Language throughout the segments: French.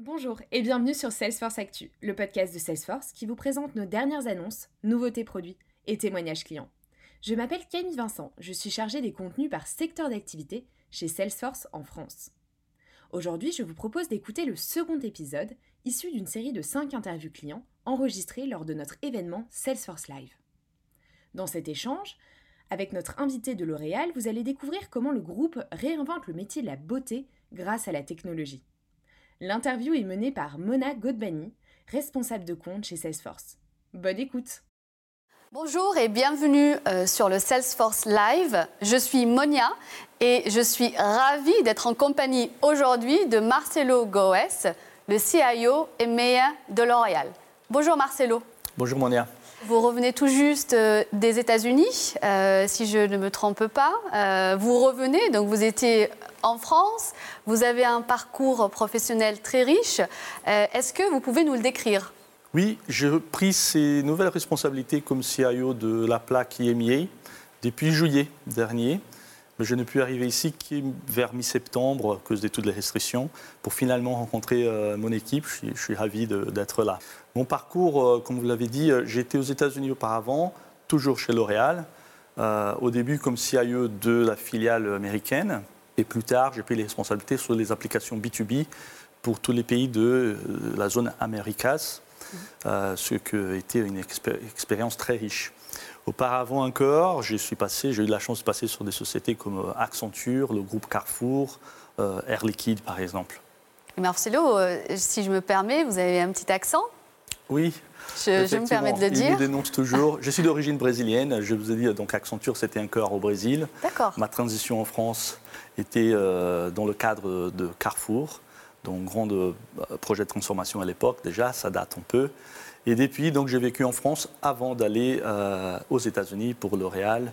Bonjour et bienvenue sur Salesforce Actu, le podcast de Salesforce qui vous présente nos dernières annonces, nouveautés produits et témoignages clients. Je m'appelle Camille Vincent, je suis chargée des contenus par secteur d'activité chez Salesforce en France. Aujourd'hui, je vous propose d'écouter le second épisode, issu d'une série de 5 interviews clients enregistrées lors de notre événement Salesforce Live. Dans cet échange, avec notre invité de L'Oréal, vous allez découvrir comment le groupe réinvente le métier de la beauté grâce à la technologie. L'interview est menée par Mona Godbani, responsable de compte chez Salesforce. Bonne écoute Bonjour et bienvenue euh, sur le Salesforce Live. Je suis Monia et je suis ravie d'être en compagnie aujourd'hui de Marcelo Goes, le CIO et meilleur de L'Oréal. Bonjour Marcelo. Bonjour Monia. Vous revenez tout juste euh, des États-Unis, euh, si je ne me trompe pas. Euh, vous revenez, donc vous étiez en France, vous avez un parcours professionnel très riche. Est-ce que vous pouvez nous le décrire? Oui, j'ai pris ces nouvelles responsabilités comme CIO de la plaque IMEA depuis juillet dernier. Mais je ne pu arriver ici que vers mi-septembre à cause de toutes les restrictions pour finalement rencontrer mon équipe. Je suis, ravi d'être là. Mon parcours, euh, comme vous l'avez dit, euh, j'étais aux États-Unis auparavant, toujours chez L'Oréal. Euh, au début comme CIO de la filiale américaine. Et plus tard, j'ai pris les responsabilités sur les applications B2B pour tous les pays de la zone Americas, ce qui été une expérience très riche. Auparavant encore, j'ai eu la chance de passer sur des sociétés comme Accenture, le groupe Carrefour, Air Liquide par exemple. Marcelo, si je me permets, vous avez un petit accent? Oui. Je, me permets de le dire. Il me dénonce toujours. Je suis d'origine brésilienne. Je vous ai dit, donc Accenture, c'était un cœur au Brésil. D'accord. Ma transition en France était euh, dans le cadre de Carrefour, donc grand euh, projet de transformation à l'époque déjà, ça date un peu. Et depuis, donc j'ai vécu en France avant d'aller euh, aux États-Unis pour L'Oréal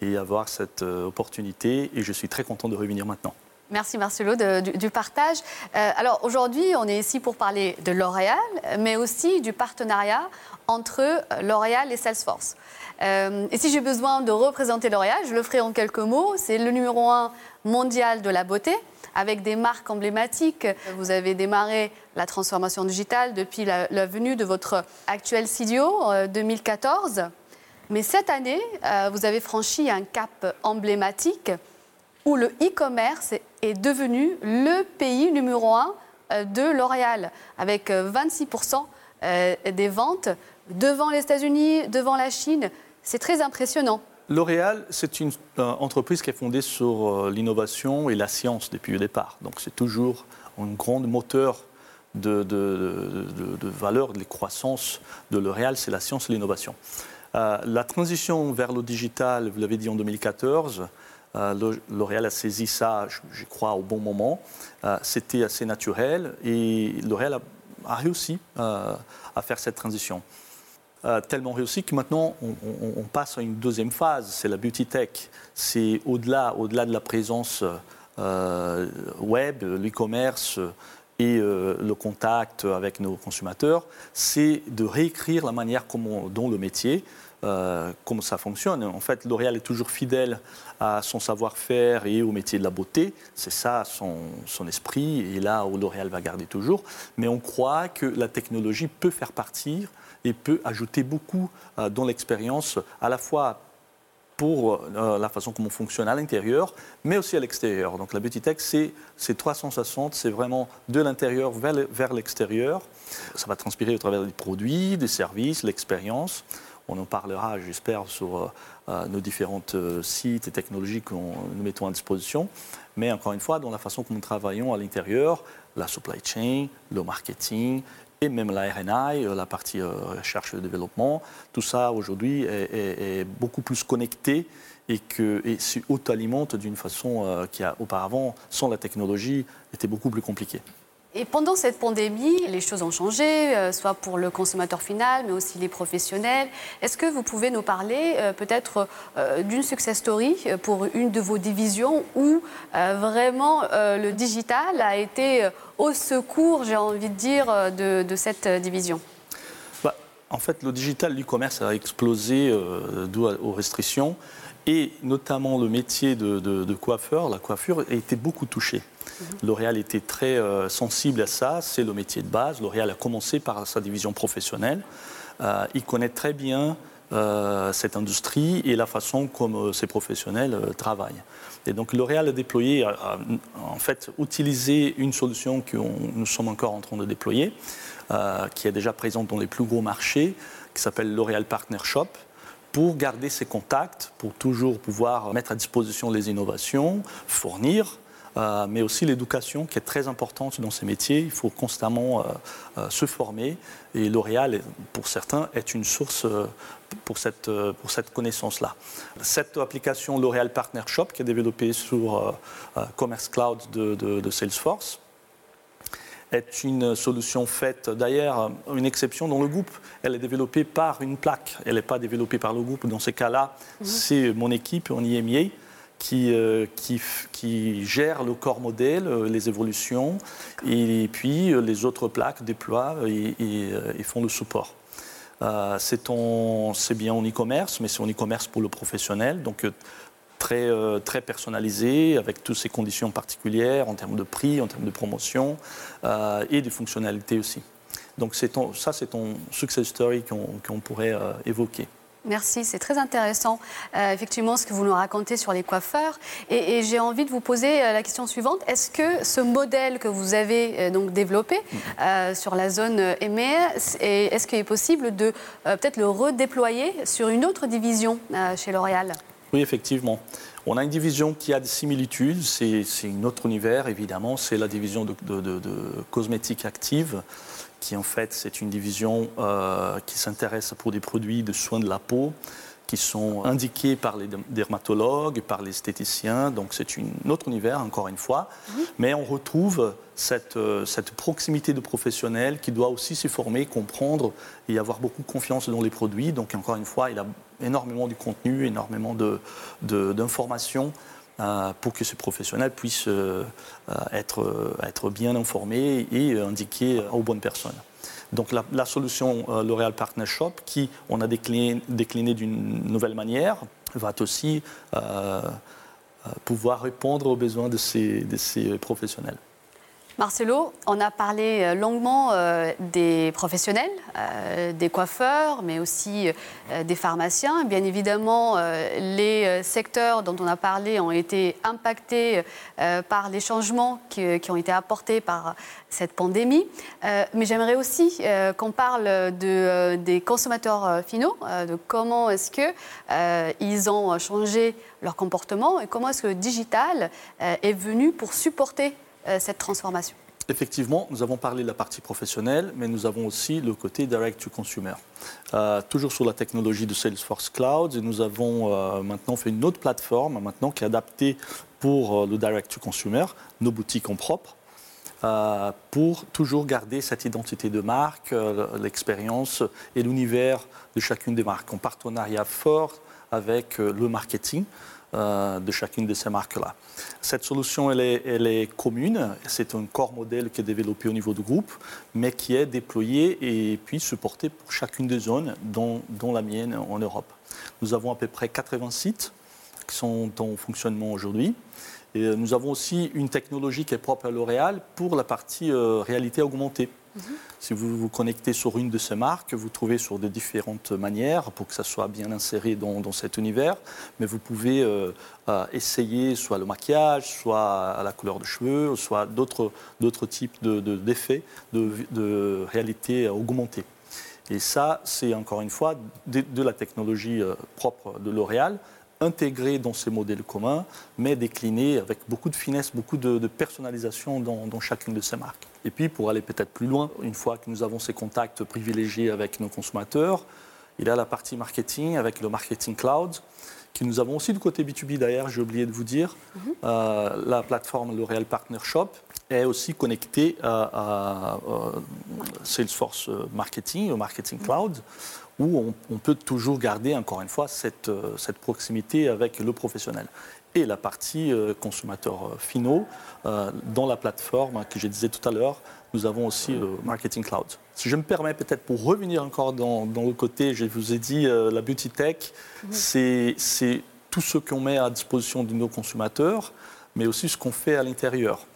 et avoir cette opportunité. Et je suis très content de revenir maintenant. Merci Marcelo du, partage. Euh, alors aujourd'hui, on est ici pour parler de L'Oréal, mais aussi du partenariat entre L'Oréal et Salesforce. Euh, et si j'ai besoin de représenter L'Oréal, je le ferai en quelques mots. C'est le numéro un mondial de la beauté, avec des marques emblématiques. Vous avez démarré la transformation digitale depuis la, venue de votre actuel CDO en 2014. Mais cette année, euh, vous avez franchi un cap emblématique où le e-commerce est devenu le pays numéro un euh, de L'Oréal, avec 26% euh, euh, des ventes devant les États-Unis, devant la Chine. C'est très impressionnant. L'Oréal, c'est une entreprise qui est fondée sur l'innovation et la science depuis le départ. Donc c'est toujours un grand moteur de, valeur, de croissance de L'Oréal, c'est la science et l'innovation. la transition vers le digital, vous l'avez dit en 2014, euh, L'Oréal a saisi ça, je, crois, au bon moment. Euh, c'était assez naturel et L'Oréal a, réussi euh, à faire cette transition. tellement réussi que maintenant on, passe à une deuxième phase, c'est la beauty tech. C'est au-delà, au-delà de la présence web, l'e-commerce et le contact avec nos consommateurs, c'est de réécrire la manière dont le métier euh, comment ça fonctionne. En fait, L'Oréal est toujours fidèle à son savoir-faire et au métier de la beauté. C'est ça son, esprit, et là où L'Oréal va garder toujours. Mais on croit que la technologie peut faire partir et peut ajouter beaucoup euh, dans l'expérience, à la fois pour euh, la façon comment on fonctionne à l'intérieur, mais aussi à l'extérieur. Donc la Beauty Tech, c'est 360, c'est vraiment de l'intérieur vers l'extérieur. Ça va transpirer au travers des produits, des services, l'expérience. On en parlera, j'espère, sur euh, euh, nos différents euh, sites et technologies que nous mettons à disposition. Mais encore une fois, dans la façon dont nous travaillons à l'intérieur, la supply chain, le marketing et même la RNI, la partie recherche et développement, tout ça aujourd'hui est, beaucoup plus connecté et, que, et s'auto-alimente d'une façon qui a auparavant, sans la technologie, était beaucoup plus compliquée. Et pendant cette pandémie, les choses ont changé, euh, soit pour le consommateur final, mais aussi les professionnels. Est-ce que vous pouvez nous parler euh, peut-être euh, d'une success story pour une de vos divisions où vraiment le digital a été au secours, j'ai envie de dire, de, cette division? Bah, En fait, le digital, l'e-commerce a explosé dû aux restrictions. Et notamment le métier de, coiffeur, la coiffure, a été beaucoup touché. Mhm. L'Oréal était très euh, sensible à ça, c'est le métier de base. L'Oréal a commencé par sa division professionnelle. Euh, il connaît très bien euh, cette industrie et la façon comme ces professionnels travaillent. Et donc L'Oréal a déployé, en fait, utilisé une solution que nous sommes encore en train de déployer, qui est déjà présente dans les plus gros marchés, qui s'appelle L'Oréal Partner Shop pour garder ses contacts, pour toujours pouvoir mettre à disposition les innovations, fournir, euh, mais aussi l'éducation qui est très importante dans ces métiers. Il faut constamment euh, euh, se former et L'Oréal, pour certains, est une source pour cette, pour cette connaissance-là. Cette application L'Oréal Partner Shop qui est développée sur Commerce Cloud de, de Salesforce est une solution faite, d'ailleurs, une exception dans le groupe. Elle est développée par une plaque, elle n'est pas développée par le groupe. Dans ces cas-là, mhm. c'est mon équipe en IMIA qui, euh, qui, qui, gère le corps modèle, euh, les évolutions, et puis euh, les autres plaques déploient et, et, font le support. c'est bien en e-commerce, mais c'est en e-commerce pour le professionnel. Donc, très, euh, très personnalisé, avec toutes ces conditions particulières en termes de prix, en termes de promotion euh, et de fonctionnalités aussi. Donc ça, c'est ton success story qu'on pourrait euh, évoquer. Merci, c'est très intéressant, effectivement, ce que vous nous racontez sur les coiffeurs. Et, j'ai envie de vous poser la question suivante. Est-ce que ce modèle que vous avez donc développé mm-hmm. sur la zone EMEA, est-ce qu'il est possible de peut-être le redéployer sur une autre division chez L'Oréal? Oui, effectivement. On a une division qui a des similitudes, c'est un autre univers évidemment, c'est la division de, cosmétiques actives, qui en fait c'est une division euh, qui s'intéresse pour des produits de soins de la peau, qui sont indiqués par les dermatologues, par les esthéticiens. Donc c'est un autre univers, encore une fois. Mais on retrouve cette, euh, cette, proximité de professionnels qui doit aussi se former, comprendre et avoir beaucoup de confiance dans les produits. Donc encore une fois, il a énormément de contenu, énormément d'informations. De, euh, pour que ces professionnels puissent euh, être, être bien informés et indiqués aux bonnes personnes. Donc la, solution euh, L'Oréal Partner Shop, qui on a décliné, décliné d'une nouvelle manière, va aussi euh, euh, pouvoir répondre aux besoins de ces professionnels. Marcelo, on a parlé euh, longuement euh, des professionnels, euh, des coiffeurs, mais aussi des pharmaciens. Bien évidemment, les secteurs dont on a parlé ont été impactés par les changements qui, ont été apportés par cette pandémie. mais j'aimerais aussi qu'on parle de, des consommateurs finaux, de comment est-ce qu'ils ont changé leur comportement et comment est-ce que le digital est venu pour supporter cette transformation Effectivement, nous avons parlé de la partie professionnelle, mais nous avons aussi le côté direct to consumer. Euh, toujours sur la technologie de Salesforce Cloud, et nous avons euh, maintenant fait une autre plateforme maintenant qui est adaptée pour le direct to consumer, nos boutiques en propre, pour toujours garder cette identité de marque, l'expérience et l'univers de chacune des marques, en partenariat fort avec le marketing. Euh, de chacune de ces marques-là. Cette solution, elle est, commune. C'est un corps modèle qui est développé au niveau du groupe, mais qui est déployé et puis supporté pour chacune des zones, dont, la mienne en Europe. Nous avons à peu près 80 sites qui sont en fonctionnement aujourd'hui. Euh, nous avons aussi une technologie qui est propre à L'Oréal pour la partie euh, réalité augmentée. Si vous vous connectez sur une de ces marques, vous trouvez sur de différentes manières pour que ça soit bien inséré dans, cet univers. Mais vous pouvez euh, euh, essayer soit le maquillage, soit la couleur de cheveux, soit d'autres types d'effets de, réalité augmentée. Et ça, c'est encore une fois de, la technologie euh, propre de L'Oréal intégré dans ces modèles communs, mais décliné avec beaucoup de finesse, beaucoup de, personnalisation dans, chacune de ces marques. Et puis, pour aller peut-être plus loin, une fois que nous avons ces contacts privilégiés avec nos consommateurs, il y a la partie marketing avec le marketing cloud, que nous avons aussi du côté B2B d'ailleurs, j'ai oublié de vous dire. Mhm. Euh, la plateforme L'Oréal Partner Shop est aussi connectée à, Salesforce Marketing, au Marketing Cloud où on, peut toujours garder, encore une fois, cette, euh, cette, proximité avec le professionnel. Et la partie euh, consommateur euh, finaux, dans la plateforme que je disais tout à l'heure, nous avons aussi le Marketing Cloud. Si je me permets peut-être pour revenir encore dans, dans le côté, je vous ai dit, la beauty tech, mhm. c'est tout ce qu'on met à disposition de nos consommateurs, mais aussi ce qu'on fait à l'intérieur.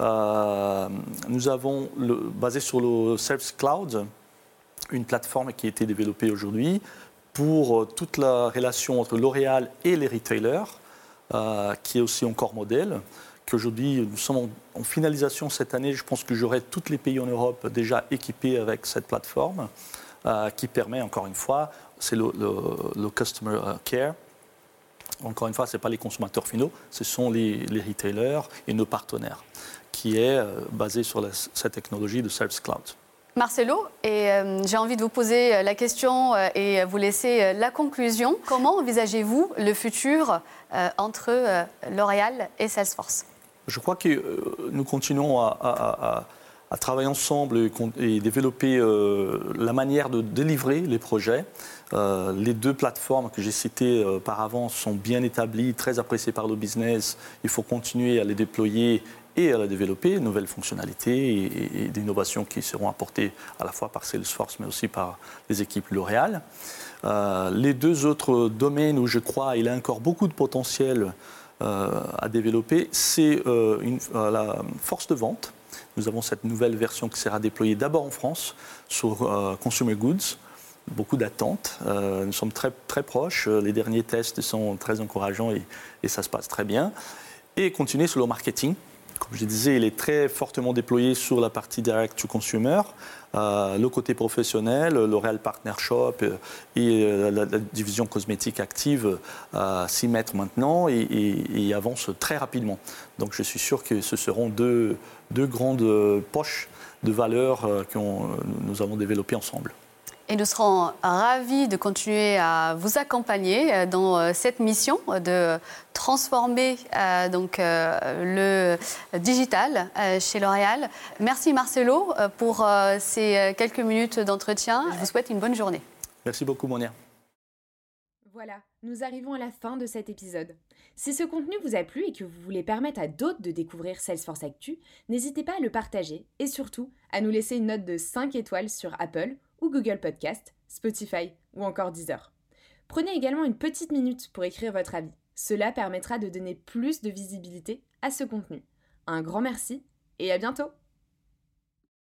Euh, nous avons, le, basé sur le Service Cloud, une plateforme qui a été développée aujourd'hui pour euh, toute la relation entre L'Oréal et les retailers, euh, qui est aussi un corps modèle. Qu'aujourd'hui, nous sommes en, finalisation cette année. Je pense que j'aurai tous les pays en Europe déjà équipés avec cette plateforme, qui permet, encore une fois, c'est le, Customer Care, encore une fois, ce n'est pas les consommateurs finaux, ce sont les, retailers et nos partenaires, qui est euh, basé sur cette technologie de Service Cloud. Marcelo, euh, j'ai envie de vous poser euh, la question et vous laisser la conclusion. Comment envisagez-vous le futur entre L'Oréal et Salesforce? Je crois que nous continuons à, travailler ensemble et, développer la manière de délivrer les projets. Euh, les deux plateformes que j'ai citées euh, auparavant sont bien établies, très appréciées par le business. Il faut continuer à les déployer et à les développer, nouvelles fonctionnalités et, des innovations qui seront apportées à la fois par Salesforce mais aussi par les équipes L'Oréal. Euh, les deux autres domaines où je crois il a encore beaucoup de potentiel à développer, c'est la force de vente. Nous avons cette nouvelle version qui sera déployée d'abord en France sur Consumer Goods beaucoup d'attentes. Euh, nous sommes très, très proches. Les derniers tests sont très encourageants et, ça se passe très bien. Et continuer sur le marketing. Comme je disais, il est très fortement déployé sur la partie direct to consumer. Euh, le côté professionnel, L'Oréal Partner Shop euh, et la, division cosmétique active s'y mettent maintenant et, avancent très rapidement. Donc je suis sûr que ce seront deux grandes poches de valeur que nous avons développées ensemble. Et nous serons ravis de continuer à vous accompagner euh, dans euh, cette mission de transformer euh, donc, le digital chez L'Oréal. Merci Marcelo pour ces quelques minutes d'entretien. Je vous souhaite une bonne journée. Merci beaucoup Monia. Voilà, nous arrivons à la fin de cet épisode. Si ce contenu vous a plu et que vous voulez permettre à d'autres de découvrir Salesforce Actu, n'hésitez pas à le partager et surtout à nous laisser une note de 5 étoiles sur Apple ou Google Podcast, Spotify ou encore Deezer. Prenez également une petite minute pour écrire votre avis. Cela permettra de donner plus de visibilité à ce contenu. Un grand merci et à bientôt